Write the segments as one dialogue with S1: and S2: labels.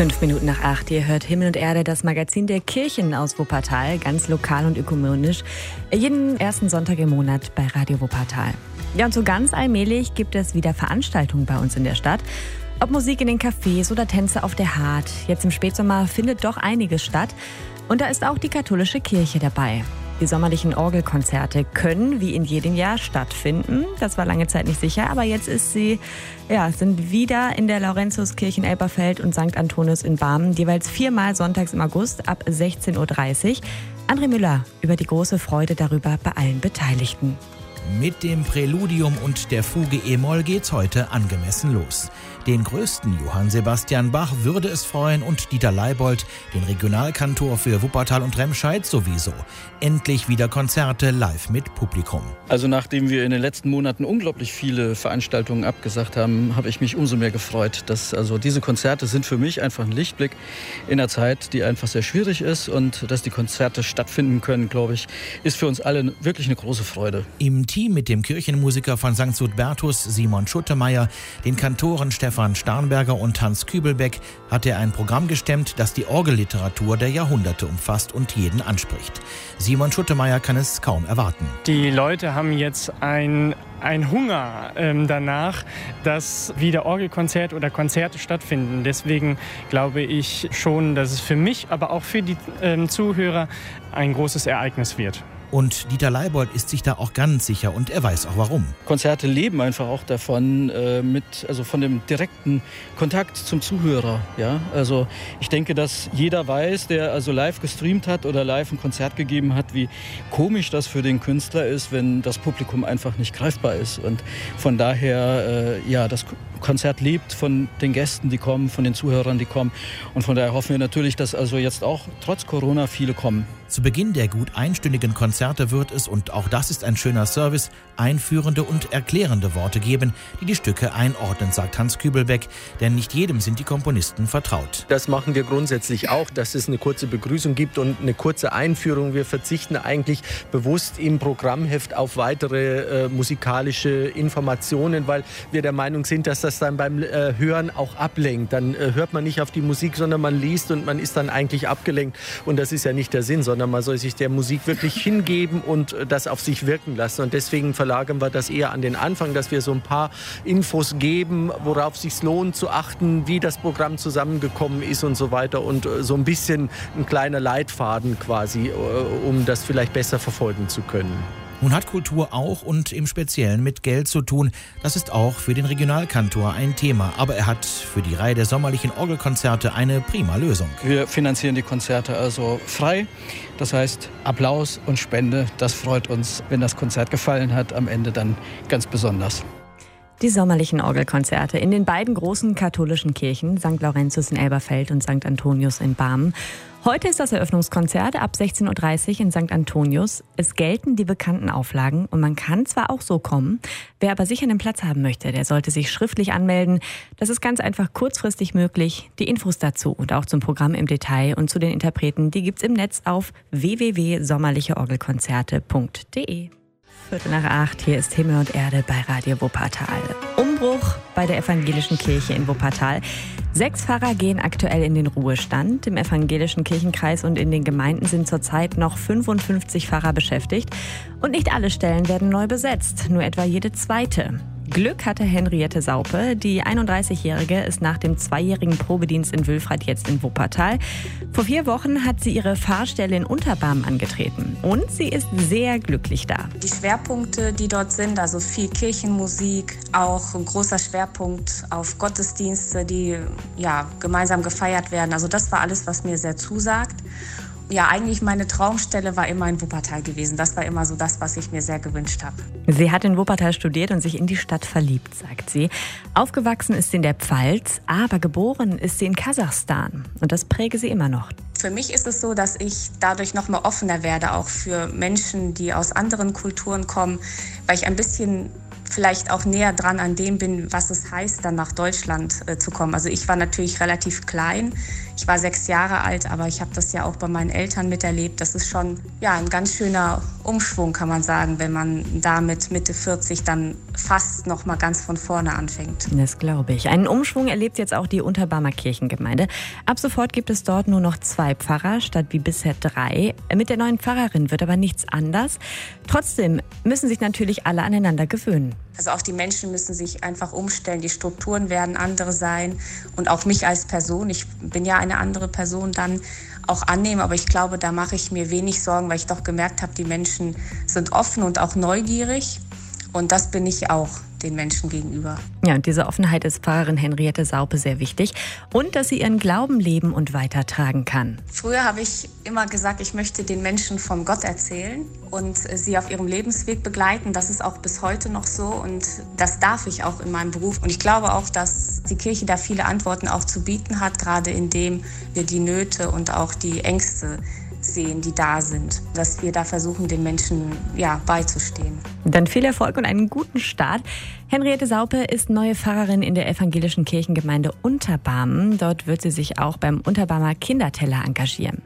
S1: Fünf Minuten nach acht. Ihr hört Himmel und Erde, das Magazin der Kirchen aus Wuppertal, ganz lokal und ökumenisch. Jeden ersten Sonntag im Monat bei Radio Wuppertal. Ja, und so ganz allmählich gibt es wieder Veranstaltungen bei uns in der Stadt. Ob Musik in den Cafés oder Tänze auf der Hart. Jetzt im Spätsommer findet doch einiges statt. Und da ist auch die katholische Kirche dabei. Die sommerlichen Orgelkonzerte können wie in jedem Jahr stattfinden. Das war lange Zeit nicht sicher, aber jetzt ist sie, ja, sind wieder in der Laurentiuskirche in Elberfeld und St. Antonius in Barmen, jeweils viermal sonntags im August ab 16.30 Uhr. André Müller über die große Freude darüber bei allen Beteiligten.
S2: Mit dem Präludium und der Fuge E-Moll geht's heute angemessen los. Den größten Johann Sebastian Bach würde es freuen und Dieter Leibold, den Regionalkantor für Wuppertal und Remscheid sowieso. Endlich wieder Konzerte live mit Publikum.
S3: Also nachdem wir in den letzten Monaten unglaublich viele Veranstaltungen abgesagt haben, habe ich mich umso mehr gefreut, dass also diese Konzerte sind für mich einfach ein Lichtblick in einer Zeit, die einfach sehr schwierig ist und dass die Konzerte stattfinden können, glaube ich, ist für uns alle wirklich eine große Freude.
S2: Im Team mit dem Kirchenmusiker von St. Sudbertus Simon Schuttemeier, den Kantoren Stefan Starnberger und Hans Kübelbeck hat er ein Programm gestemmt, das die Orgelliteratur der Jahrhunderte umfasst und jeden anspricht. Simon Schuttemeier kann es kaum erwarten.
S4: Die Leute haben jetzt ein ein Hunger ähm, danach, dass wieder Orgelkonzerte oder Konzerte stattfinden. Deswegen glaube ich schon, dass es für mich, aber auch für die ähm, Zuhörer ein großes Ereignis wird.
S2: Und Dieter Leibold ist sich da auch ganz sicher und er weiß auch warum.
S3: Konzerte leben einfach auch davon, äh, mit, also von dem direkten Kontakt zum Zuhörer. Ja? Also ich denke, dass jeder weiß, der also live gestreamt hat oder live ein Konzert gegeben hat, wie komisch das für den Künstler ist, wenn das Publikum einfach nicht greifbar ist. Und von daher, äh, ja, das Konzert lebt von den Gästen, die kommen, von den Zuhörern, die kommen. Und von daher hoffen wir natürlich, dass also jetzt auch trotz Corona viele kommen.
S2: Zu Beginn der gut einstündigen Konzerte wird es, und auch das ist ein schöner Service, einführende und erklärende Worte geben, die die Stücke einordnen, sagt Hans Kübelbeck, denn nicht jedem sind die Komponisten vertraut.
S5: Das machen wir grundsätzlich auch, dass es eine kurze Begrüßung gibt und eine kurze Einführung. Wir verzichten eigentlich bewusst im Programmheft auf weitere äh, musikalische Informationen, weil wir der Meinung sind, dass das dann beim äh, Hören auch ablenkt. Dann äh, hört man nicht auf die Musik, sondern man liest und man ist dann eigentlich abgelenkt. Und das ist ja nicht der Sinn, sondern man soll sich der Musik wirklich hingeben und äh, das auf sich wirken lassen. Und deswegen verlagern wir das eher an den Anfang, dass wir so ein paar Infos geben, worauf es sich lohnt zu achten, wie das Programm zusammengekommen ist und so weiter. Und äh, so ein bisschen ein kleiner Leitfaden quasi, äh, um das vielleicht besser verfolgen zu können.
S2: Nun hat Kultur auch und im Speziellen mit Geld zu tun. Das ist auch für den Regionalkantor ein Thema. Aber er hat für die Reihe der sommerlichen Orgelkonzerte eine prima Lösung.
S3: Wir finanzieren die Konzerte also frei. Das heißt, Applaus und Spende, das freut uns, wenn das Konzert gefallen hat, am Ende dann ganz besonders.
S1: Die sommerlichen Orgelkonzerte in den beiden großen katholischen Kirchen, St. Laurentius in Elberfeld und St. Antonius in Barmen. Heute ist das Eröffnungskonzert ab 16.30 Uhr in St. Antonius. Es gelten die bekannten Auflagen und man kann zwar auch so kommen, wer aber sicher einen Platz haben möchte, der sollte sich schriftlich anmelden. Das ist ganz einfach kurzfristig möglich. Die Infos dazu und auch zum Programm im Detail und zu den Interpreten, die gibt's im Netz auf www.sommerlicheorgelkonzerte.de. Viertel nach acht, hier ist Himmel und Erde bei Radio Wuppertal. Umbruch bei der evangelischen Kirche in Wuppertal. Sechs Pfarrer gehen aktuell in den Ruhestand. Im evangelischen Kirchenkreis und in den Gemeinden sind zurzeit noch 55 Pfarrer beschäftigt. Und nicht alle Stellen werden neu besetzt, nur etwa jede zweite. Glück hatte Henriette Saupe. Die 31-Jährige ist nach dem zweijährigen Probedienst in Wülfrath jetzt in Wuppertal. Vor vier Wochen hat sie ihre Fahrstelle in Unterbarm angetreten. Und sie ist sehr glücklich da.
S6: Die Schwerpunkte, die dort sind, also viel Kirchenmusik, auch ein großer Schwerpunkt auf Gottesdienste, die ja, gemeinsam gefeiert werden. Also das war alles, was mir sehr zusagt ja, eigentlich meine Traumstelle war immer in Wuppertal gewesen. Das war immer so das, was ich mir sehr gewünscht habe.
S1: Sie hat in Wuppertal studiert und sich in die Stadt verliebt, sagt sie. Aufgewachsen ist sie in der Pfalz, aber geboren ist sie in Kasachstan. Und das präge sie immer noch.
S6: Für mich ist es so, dass ich dadurch noch mal offener werde, auch für Menschen, die aus anderen Kulturen kommen, weil ich ein bisschen vielleicht auch näher dran an dem bin, was es heißt, dann nach Deutschland äh, zu kommen. Also ich war natürlich relativ klein. Ich war sechs Jahre alt, aber ich habe das ja auch bei meinen Eltern miterlebt. Das ist schon ja, ein ganz schöner Umschwung, kann man sagen, wenn man damit Mitte 40 dann fast noch mal ganz von vorne anfängt.
S1: Das glaube ich. Einen Umschwung erlebt jetzt auch die Unterbarmer Kirchengemeinde. Ab sofort gibt es dort nur noch zwei Pfarrer statt wie bisher drei. Mit der neuen Pfarrerin wird aber nichts anders. Trotzdem müssen sich natürlich alle aneinander gewöhnen.
S6: Also auch die Menschen müssen sich einfach umstellen. Die Strukturen werden andere sein. Und auch mich als Person, ich bin ja eine andere Person dann auch annehmen. Aber ich glaube, da mache ich mir wenig Sorgen, weil ich doch gemerkt habe, die Menschen sind offen und auch neugierig. Und das bin ich auch den Menschen gegenüber.
S1: Ja, und diese Offenheit ist Pfarrerin Henriette Saupe sehr wichtig und dass sie ihren Glauben leben und weitertragen kann.
S6: Früher habe ich immer gesagt, ich möchte den Menschen von Gott erzählen und sie auf ihrem Lebensweg begleiten. Das ist auch bis heute noch so und das darf ich auch in meinem Beruf. Und ich glaube auch, dass die Kirche da viele Antworten auch zu bieten hat, gerade indem wir die Nöte und auch die Ängste sehen, die da sind, dass wir da versuchen, den Menschen ja, beizustehen.
S1: Dann viel Erfolg und einen guten Start. Henriette Saupe ist neue Pfarrerin in der evangelischen Kirchengemeinde Unterbarmen. Dort wird sie sich auch beim Unterbarmer Kinderteller engagieren.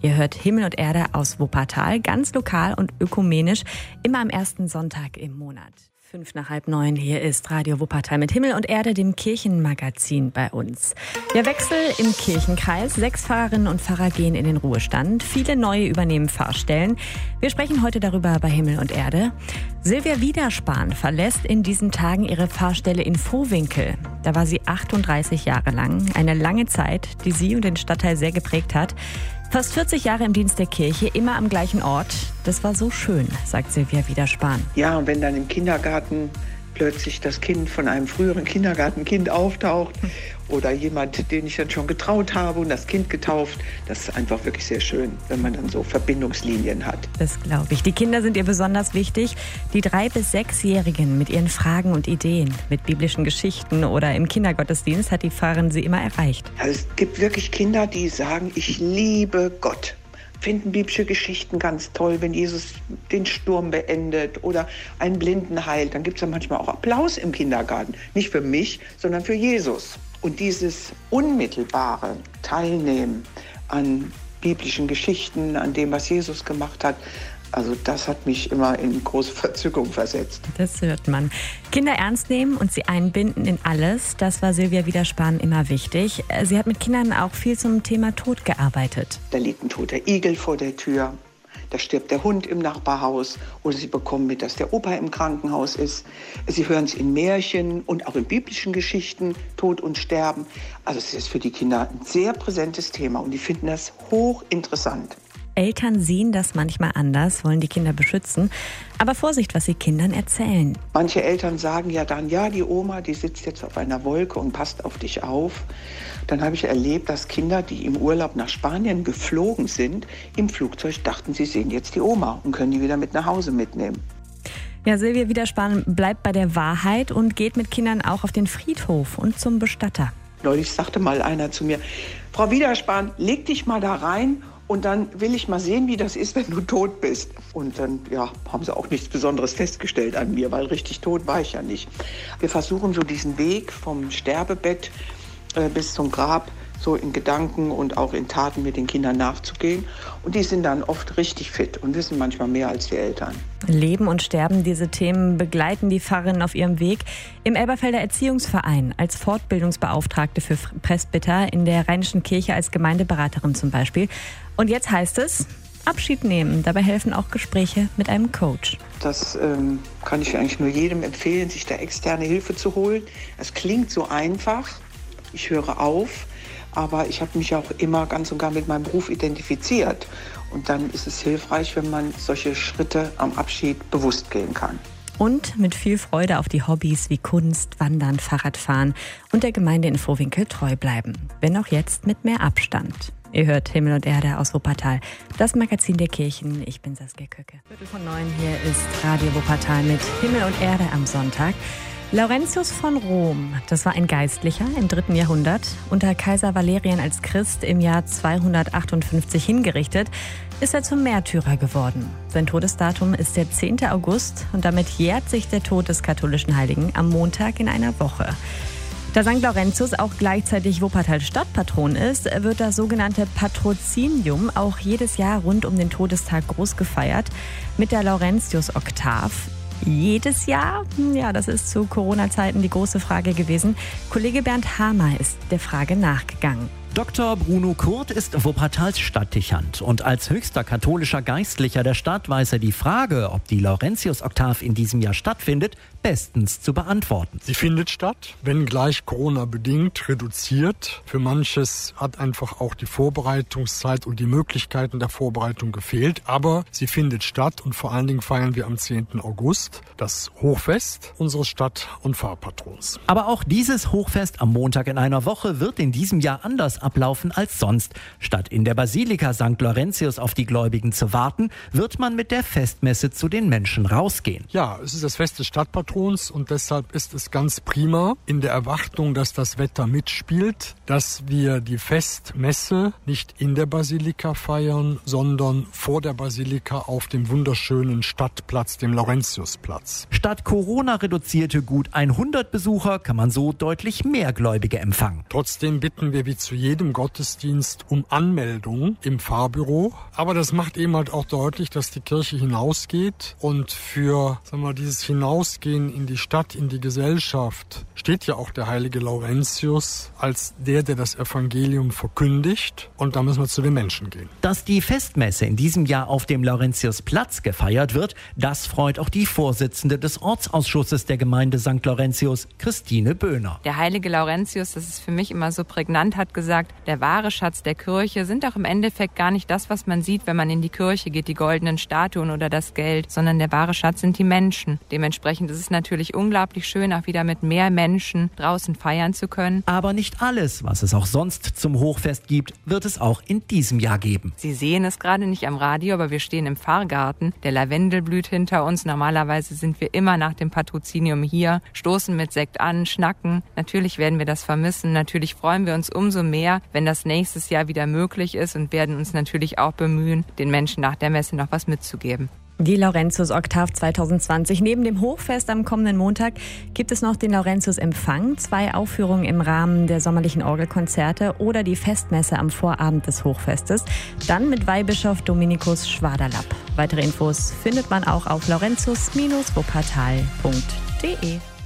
S1: Ihr hört Himmel und Erde aus Wuppertal, ganz lokal und ökumenisch, immer am ersten Sonntag im Monat. Fünf nach halb neun, hier ist Radio Wuppertal mit Himmel und Erde, dem Kirchenmagazin bei uns. Der Wechsel im Kirchenkreis. Sechs Pfarrerinnen und Pfarrer gehen in den Ruhestand. Viele neue übernehmen Pfarrstellen. Wir sprechen heute darüber bei Himmel und Erde. Silvia Wiederspahn verlässt in diesen Tagen ihre Pfarrstelle in Vohwinkel. Da war sie 38 Jahre lang. Eine lange Zeit, die sie und den Stadtteil sehr geprägt hat. Fast 40 Jahre im Dienst der Kirche, immer am gleichen Ort. Das war so schön, sagt Silvia Wiederspahn.
S7: Ja, und wenn dann im Kindergarten plötzlich das Kind von einem früheren Kindergartenkind auftaucht oder jemand, den ich dann schon getraut habe und das Kind getauft. Das ist einfach wirklich sehr schön, wenn man dann so Verbindungslinien hat.
S1: Das glaube ich. Die Kinder sind ihr besonders wichtig. Die drei- bis sechsjährigen mit ihren Fragen und Ideen, mit biblischen Geschichten oder im Kindergottesdienst hat die Pfarrerin sie immer erreicht.
S7: Also es gibt wirklich Kinder, die sagen, ich liebe Gott finden biblische Geschichten ganz toll, wenn Jesus den Sturm beendet oder einen Blinden heilt. Dann gibt es ja manchmal auch Applaus im Kindergarten. Nicht für mich, sondern für Jesus. Und dieses unmittelbare Teilnehmen an biblischen Geschichten, an dem, was Jesus gemacht hat, also das hat mich immer in große Verzückung versetzt.
S1: Das hört man. Kinder ernst nehmen und sie einbinden in alles, das war Silvia Wiederspahn immer wichtig. Sie hat mit Kindern auch viel zum Thema Tod gearbeitet.
S7: Da liegt ein toter Igel vor der Tür. Da stirbt der Hund im Nachbarhaus oder sie bekommen mit, dass der Opa im Krankenhaus ist. Sie hören es in Märchen und auch in biblischen Geschichten, Tod und Sterben. Also es ist für die Kinder ein sehr präsentes Thema und die finden das hochinteressant.
S1: Eltern sehen das manchmal anders, wollen die Kinder beschützen. Aber Vorsicht, was sie Kindern erzählen.
S7: Manche Eltern sagen ja dann, ja, die Oma, die sitzt jetzt auf einer Wolke und passt auf dich auf. Dann habe ich erlebt, dass Kinder, die im Urlaub nach Spanien geflogen sind, im Flugzeug dachten, sie sehen jetzt die Oma und können die wieder mit nach Hause mitnehmen.
S1: Ja, Silvia Widerspan bleibt bei der Wahrheit und geht mit Kindern auch auf den Friedhof und zum Bestatter.
S7: Neulich sagte mal einer zu mir, Frau Widerspan, leg dich mal da rein und dann will ich mal sehen, wie das ist, wenn du tot bist. Und dann ja, haben sie auch nichts Besonderes festgestellt an mir, weil richtig tot war ich ja nicht. Wir versuchen so diesen Weg vom Sterbebett äh, bis zum Grab so in Gedanken und auch in Taten mit den Kindern nachzugehen. Und die sind dann oft richtig fit und wissen manchmal mehr als die Eltern.
S1: Leben und Sterben, diese Themen begleiten die Pfarrerin auf ihrem Weg. Im Elberfelder Erziehungsverein als Fortbildungsbeauftragte für Presbyter, in der Rheinischen Kirche als Gemeindeberaterin zum Beispiel. Und jetzt heißt es, Abschied nehmen. Dabei helfen auch Gespräche mit einem Coach.
S7: Das ähm, kann ich eigentlich nur jedem empfehlen, sich da externe Hilfe zu holen. Es klingt so einfach. Ich höre auf, aber ich habe mich auch immer ganz und gar mit meinem Beruf identifiziert. Und dann ist es hilfreich, wenn man solche Schritte am Abschied bewusst gehen kann.
S1: Und mit viel Freude auf die Hobbys wie Kunst, Wandern, Fahrradfahren und der Gemeinde in Vorwinkel treu bleiben. Wenn auch jetzt mit mehr Abstand. Ihr hört Himmel und Erde aus Wuppertal, das Magazin der Kirchen. Ich bin Saskia Köcke. Viertel von neun, hier ist Radio Wuppertal mit Himmel und Erde am Sonntag. Laurentius von Rom, das war ein Geistlicher im dritten Jahrhundert, unter Kaiser Valerian als Christ im Jahr 258 hingerichtet, ist er zum Märtyrer geworden. Sein Todesdatum ist der 10. August und damit jährt sich der Tod des katholischen Heiligen am Montag in einer Woche. Da St. Laurentius auch gleichzeitig Wuppertal Stadtpatron ist, wird das sogenannte Patrozinium auch jedes Jahr rund um den Todestag groß gefeiert mit der Laurentius-Oktav. Jedes Jahr? Hm, ja, das ist zu Corona-Zeiten die große Frage gewesen. Kollege Bernd Hamer ist der Frage nachgegangen.
S8: Dr. Bruno Kurt ist Wuppertals Stadtdichant und als höchster katholischer Geistlicher der Stadt weiß er die Frage, ob die Laurentius-Oktav in diesem Jahr stattfindet, bestens zu beantworten.
S9: Sie findet statt, wenngleich Corona-bedingt reduziert. Für manches hat einfach auch die Vorbereitungszeit und die Möglichkeiten der Vorbereitung gefehlt, aber sie findet statt und vor allen Dingen feiern wir am 10. August das Hochfest unseres Stadt- und Fahrpatrons.
S8: Aber auch dieses Hochfest am Montag in einer Woche wird in diesem Jahr anders ablaufen als sonst. Statt in der Basilika St. Laurentius auf die Gläubigen zu warten, wird man mit der Festmesse zu den Menschen rausgehen.
S9: Ja, es ist das Fest des Stadtpatrons und deshalb ist es ganz prima in der Erwartung, dass das Wetter mitspielt, dass wir die Festmesse nicht in der Basilika feiern, sondern vor der Basilika auf dem wunderschönen Stadtplatz, dem Laurentiusplatz.
S8: Statt Corona reduzierte gut 100 Besucher kann man so deutlich mehr Gläubige empfangen.
S9: Trotzdem bitten wir wie zu jedem Gottesdienst um Anmeldung im Fahrbüro. Aber das macht eben halt auch deutlich, dass die Kirche hinausgeht und für sagen wir, dieses Hinausgehen in die Stadt, in die Gesellschaft steht ja auch der heilige Laurentius als der, der das Evangelium verkündigt. Und da müssen wir zu den Menschen gehen.
S8: Dass die Festmesse in diesem Jahr auf dem Laurentiusplatz gefeiert wird, das freut auch die Vorsitzende des Ortsausschusses der Gemeinde St. Laurentius, Christine Böhner.
S10: Der heilige Laurentius, das ist für mich immer so prägnant, hat gesagt, der wahre Schatz der Kirche sind auch im Endeffekt gar nicht das, was man sieht, wenn man in die Kirche geht, die goldenen Statuen oder das Geld, sondern der wahre Schatz sind die Menschen. Dementsprechend ist es natürlich unglaublich schön, auch wieder mit mehr Menschen draußen feiern zu können.
S8: Aber nicht alles, was es auch sonst zum Hochfest gibt, wird es auch in diesem Jahr geben.
S10: Sie sehen es gerade nicht am Radio, aber wir stehen im Pfarrgarten. Der Lavendel blüht hinter uns. Normalerweise sind wir immer nach dem Patrozinium hier, stoßen mit Sekt an, schnacken. Natürlich werden wir das vermissen. Natürlich freuen wir uns umso mehr, wenn das nächstes Jahr wieder möglich ist und werden uns natürlich auch bemühen, den Menschen nach der Messe noch was mitzugeben.
S1: Die Laurentius Oktav 2020. Neben dem Hochfest am kommenden Montag gibt es noch den Laurentius Empfang, zwei Aufführungen im Rahmen der sommerlichen Orgelkonzerte oder die Festmesse am Vorabend des Hochfestes. Dann mit Weihbischof Dominikus Schwaderlapp. Weitere Infos findet man auch auf laurentius-wuppertal.de.